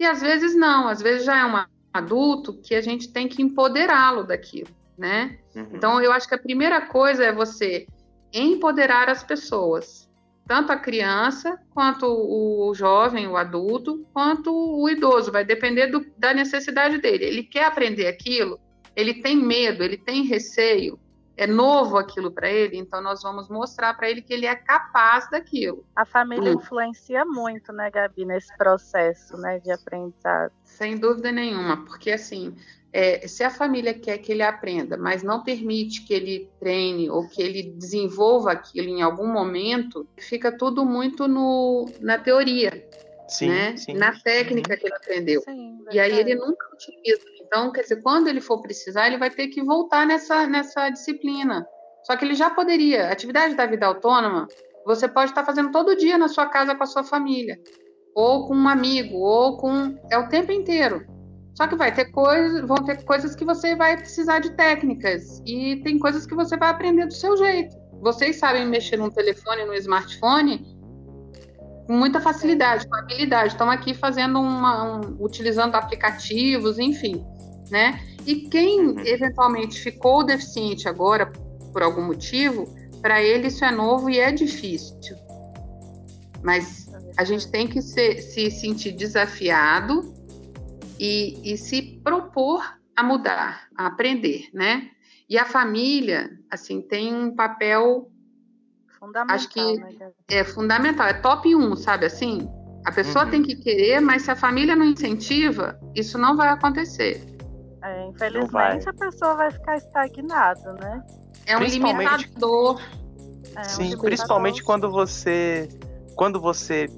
E às vezes não, às vezes já é um adulto que a gente tem que empoderá-lo daquilo, né? Uhum. Então, eu acho que a primeira coisa é você empoderar as pessoas, tanto a criança, quanto o jovem, o adulto, quanto o idoso, vai depender do, da necessidade dele. Ele quer aprender aquilo, ele tem medo, ele tem receio, é novo aquilo para ele, então nós vamos mostrar para ele que ele é capaz daquilo. A família hum. influencia muito, né, Gabi, nesse processo, né, de aprendizado. Sem dúvida nenhuma, porque assim, é, se a família quer que ele aprenda, mas não permite que ele treine ou que ele desenvolva aquilo em algum momento, fica tudo muito no, na teoria, sim, né? Sim. na técnica que ele aprendeu. Sim, e aí ele nunca utiliza então, quer dizer, quando ele for precisar, ele vai ter que voltar nessa, nessa disciplina. Só que ele já poderia. Atividade da vida autônoma, você pode estar fazendo todo dia na sua casa com a sua família, ou com um amigo, ou com. É o tempo inteiro. Só que vai ter coisas, vão ter coisas que você vai precisar de técnicas. E tem coisas que você vai aprender do seu jeito. Vocês sabem mexer no telefone, no smartphone, com muita facilidade, com habilidade. Estão aqui fazendo uma. Um, utilizando aplicativos, enfim né? E quem uhum. eventualmente ficou deficiente agora por algum motivo, para ele isso é novo e é difícil. Mas a gente tem que se sentir desafiado e, e se propor a mudar, a aprender, né? E a família, assim, tem um papel fundamental, acho que né? é fundamental, é top 1, sabe assim? A pessoa uhum. tem que querer, mas se a família não incentiva, isso não vai acontecer. É, infelizmente a pessoa vai ficar estagnada, né? É um limitador. É, Sim, um limitador. principalmente quando você quando você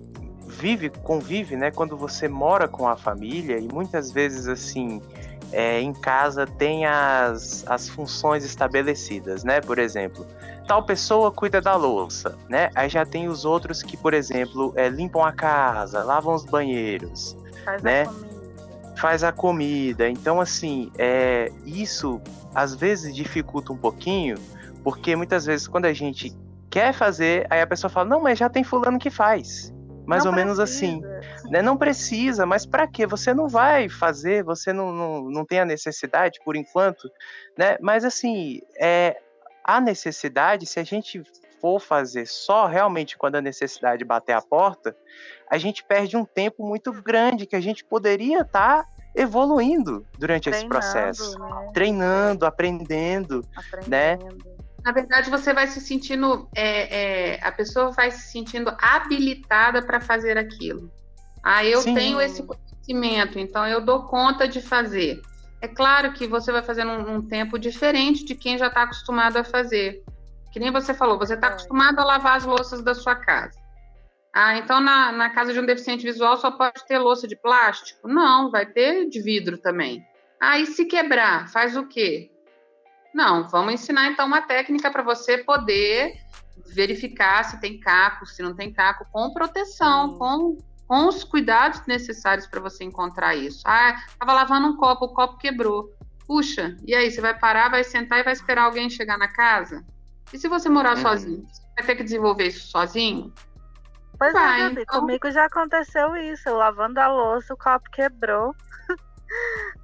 vive, convive, né? Quando você mora com a família e muitas vezes assim é, em casa tem as, as funções estabelecidas, né? Por exemplo, tal pessoa cuida da louça, né? Aí já tem os outros que, por exemplo, é, limpam a casa, lavam os banheiros, Faz né? faz a comida. Então, assim, é, isso às vezes dificulta um pouquinho, porque muitas vezes quando a gente quer fazer, aí a pessoa fala: não, mas já tem fulano que faz. Mais não ou menos assim. Né? Não precisa, mas para quê? Você não vai fazer, você não, não, não tem a necessidade por enquanto, né? Mas assim, é, a necessidade, se a gente for fazer só realmente quando a necessidade bater a porta, a gente perde um tempo muito grande que a gente poderia estar tá evoluindo durante Treinando, esse processo, né? treinando, aprendendo, né? aprendendo, né? Na verdade, você vai se sentindo, é, é, a pessoa vai se sentindo habilitada para fazer aquilo. Ah, eu Sim. tenho esse conhecimento, então eu dou conta de fazer. É claro que você vai fazer num, num tempo diferente de quem já está acostumado a fazer. Que nem você falou, você está é. acostumado a lavar as louças da sua casa. Ah, então na, na casa de um deficiente visual só pode ter louça de plástico? Não, vai ter de vidro também. Aí, se quebrar, faz o quê? Não, vamos ensinar então uma técnica para você poder verificar se tem caco, se não tem caco, com proteção, com, com os cuidados necessários para você encontrar isso. Ah, estava lavando um copo, o copo quebrou. Puxa, e aí, você vai parar, vai sentar e vai esperar alguém chegar na casa? E se você morar uhum. sozinho? Você vai ter que desenvolver isso sozinho? Pois é, vai, é, então... comigo já aconteceu isso. Eu lavando a louça, o copo quebrou.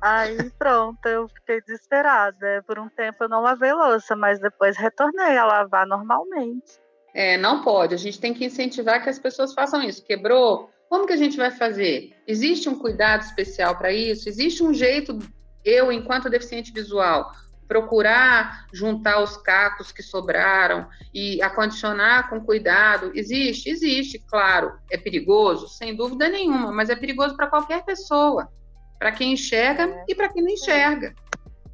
Aí pronto, eu fiquei desesperada. Por um tempo eu não lavei louça, mas depois retornei a lavar normalmente. É, não pode. A gente tem que incentivar que as pessoas façam isso. Quebrou? Como que a gente vai fazer? Existe um cuidado especial para isso? Existe um jeito eu, enquanto deficiente visual, procurar juntar os cacos que sobraram e acondicionar com cuidado. Existe? Existe, claro. É perigoso? Sem dúvida nenhuma, mas é perigoso para qualquer pessoa, para quem enxerga é. e para quem não enxerga,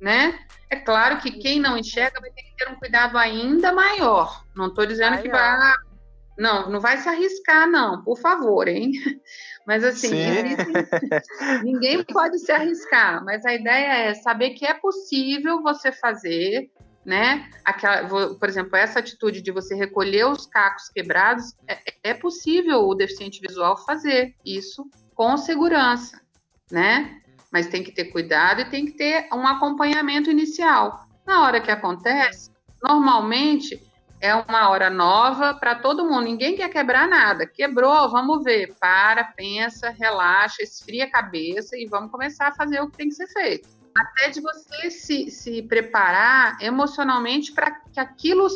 né? É claro que quem não enxerga vai ter que ter um cuidado ainda maior. Não estou dizendo maior. que vai não, não vai se arriscar, não, por favor, hein? Mas assim, ninguém pode se arriscar, mas a ideia é saber que é possível você fazer, né? Aquela, por exemplo, essa atitude de você recolher os cacos quebrados, é, é possível o deficiente visual fazer isso com segurança, né? Mas tem que ter cuidado e tem que ter um acompanhamento inicial. Na hora que acontece, normalmente é uma hora nova para todo mundo. Ninguém quer quebrar nada. Quebrou, vamos ver. Para, pensa, relaxa, esfria a cabeça e vamos começar a fazer o que tem que ser feito. Até de você se, se preparar emocionalmente para que aquilo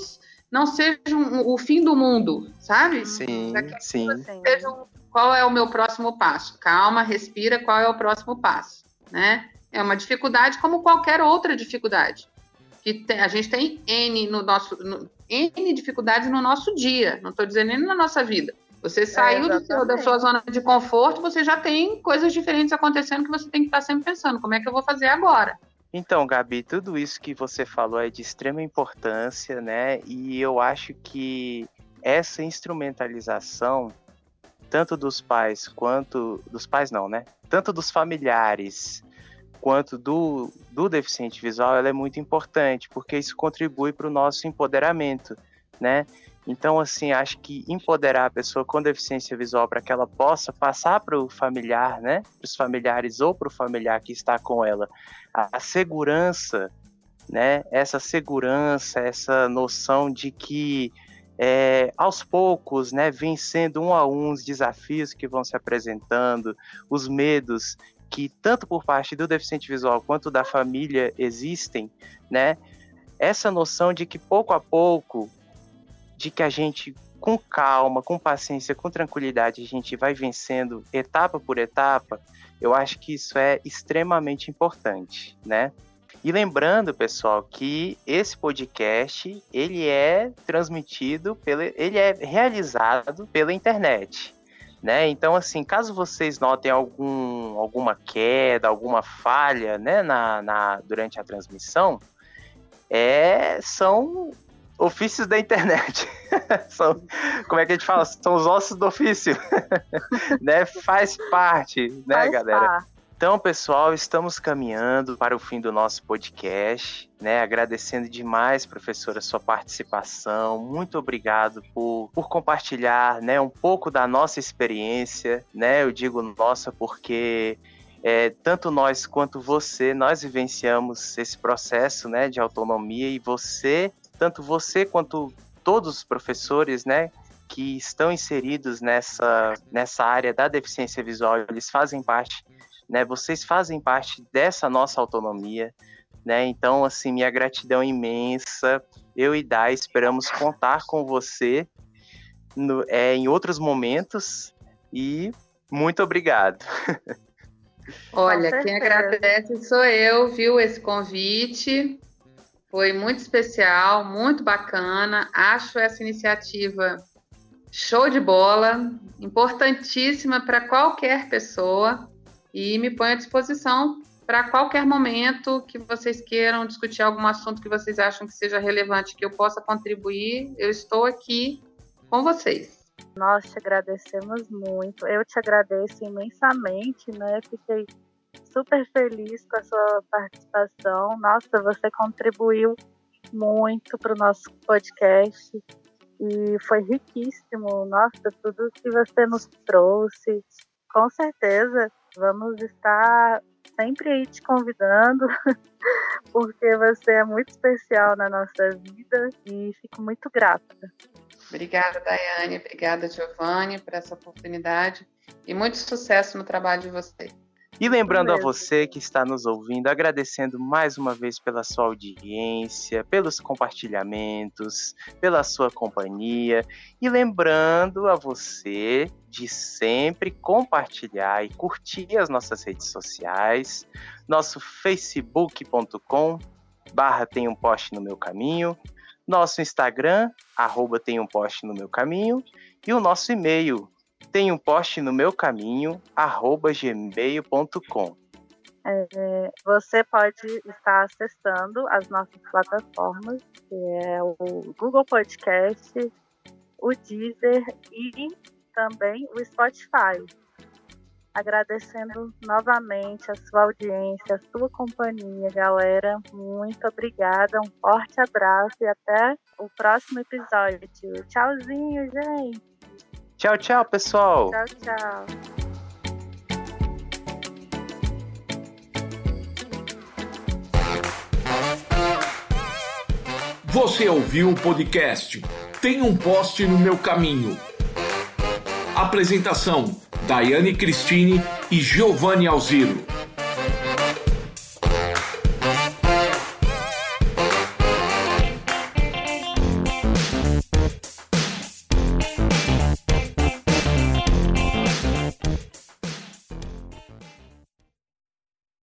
não seja um, o fim do mundo, sabe? Sim, sim. Seja um, qual é o meu próximo passo? Calma, respira, qual é o próximo passo, né? É uma dificuldade como qualquer outra dificuldade. Que tem, a gente tem N no nosso, no, N dificuldades no nosso dia, não estou dizendo nem na nossa vida. Você é, saiu é, seu, da sua zona de conforto, você já tem coisas diferentes acontecendo que você tem que estar sempre pensando: como é que eu vou fazer agora? Então, Gabi, tudo isso que você falou é de extrema importância, né? E eu acho que essa instrumentalização, tanto dos pais quanto. dos pais não, né? Tanto dos familiares quanto do, do deficiente visual, ela é muito importante, porque isso contribui para o nosso empoderamento, né? Então, assim, acho que empoderar a pessoa com deficiência visual para que ela possa passar para o familiar, né? Para os familiares ou para o familiar que está com ela, a, a segurança, né? Essa segurança, essa noção de que é, aos poucos, né, vencendo um a um os desafios que vão se apresentando, os medos que tanto por parte do deficiente visual quanto da família existem, né? Essa noção de que pouco a pouco, de que a gente com calma, com paciência, com tranquilidade, a gente vai vencendo etapa por etapa, eu acho que isso é extremamente importante, né? E lembrando, pessoal, que esse podcast ele é transmitido pela, ele é realizado pela internet. Né? Então, assim, caso vocês notem algum, alguma queda, alguma falha né, na, na, durante a transmissão, é, são ofícios da internet. são, como é que a gente fala? São os ossos do ofício. né? Faz parte, né, Faz galera? Parte. Então, pessoal, estamos caminhando para o fim do nosso podcast, né? Agradecendo demais, professora, sua participação. Muito obrigado por, por compartilhar, né, um pouco da nossa experiência, né? Eu digo nossa porque é, tanto nós quanto você, nós vivenciamos esse processo, né, de autonomia e você, tanto você quanto todos os professores, né, que estão inseridos nessa, nessa área da deficiência visual, eles fazem parte né? Vocês fazem parte dessa nossa autonomia, né? Então, assim, minha gratidão imensa. Eu e Dai esperamos contar com você no, é, em outros momentos e muito obrigado. Olha, quem agradece sou eu, viu, esse convite. Foi muito especial, muito bacana. Acho essa iniciativa show de bola, importantíssima para qualquer pessoa e me ponho à disposição para qualquer momento que vocês queiram discutir algum assunto que vocês acham que seja relevante, que eu possa contribuir, eu estou aqui com vocês. Nós te agradecemos muito. Eu te agradeço imensamente, né? Fiquei super feliz com a sua participação. Nossa, você contribuiu muito para o nosso podcast e foi riquíssimo. Nossa, tudo que você nos trouxe. Com certeza, vamos estar sempre aí te convidando, porque você é muito especial na nossa vida e fico muito grata. Obrigada, Daiane. Obrigada, Giovanni, por essa oportunidade e muito sucesso no trabalho de vocês. E lembrando a você que está nos ouvindo, agradecendo mais uma vez pela sua audiência, pelos compartilhamentos, pela sua companhia. E lembrando a você de sempre compartilhar e curtir as nossas redes sociais, nosso facebook.com barra tem um poste no meu caminho, nosso Instagram, arroba tem um poste no meu caminho, e o nosso e-mail, tem um post no meu caminho, arroba gmail.com. É, você pode estar acessando as nossas plataformas, que é o Google Podcast, o Deezer e também o Spotify. Agradecendo novamente a sua audiência, a sua companhia, galera. Muito obrigada, um forte abraço e até o próximo episódio. Tchauzinho, gente! Tchau, tchau, pessoal. Tchau, tchau. Você ouviu o podcast Tem um poste no meu caminho. Apresentação: Daiane Cristine e Giovanni Alziro.